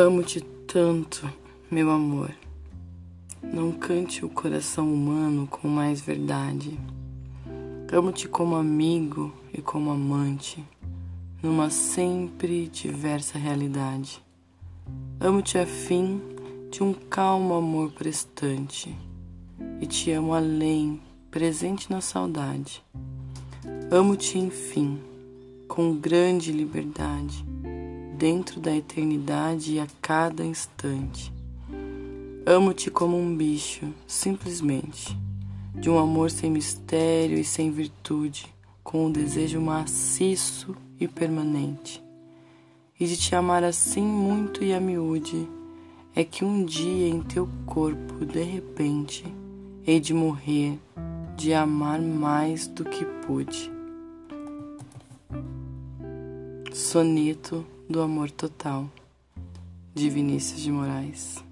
Amo-te tanto, meu amor. Não cante o coração humano com mais verdade. Amo-te como amigo e como amante, numa sempre diversa realidade. Amo-te a fim de um calmo amor prestante, e te amo além, presente na saudade. Amo-te, enfim, com grande liberdade dentro da eternidade e a cada instante. Amo-te como um bicho, simplesmente, de um amor sem mistério e sem virtude, com um desejo maciço e permanente. E de te amar assim muito e a miúde, é que um dia em teu corpo, de repente, hei de morrer, de amar mais do que pude. Soneto do Amor Total, de Vinícius de Moraes.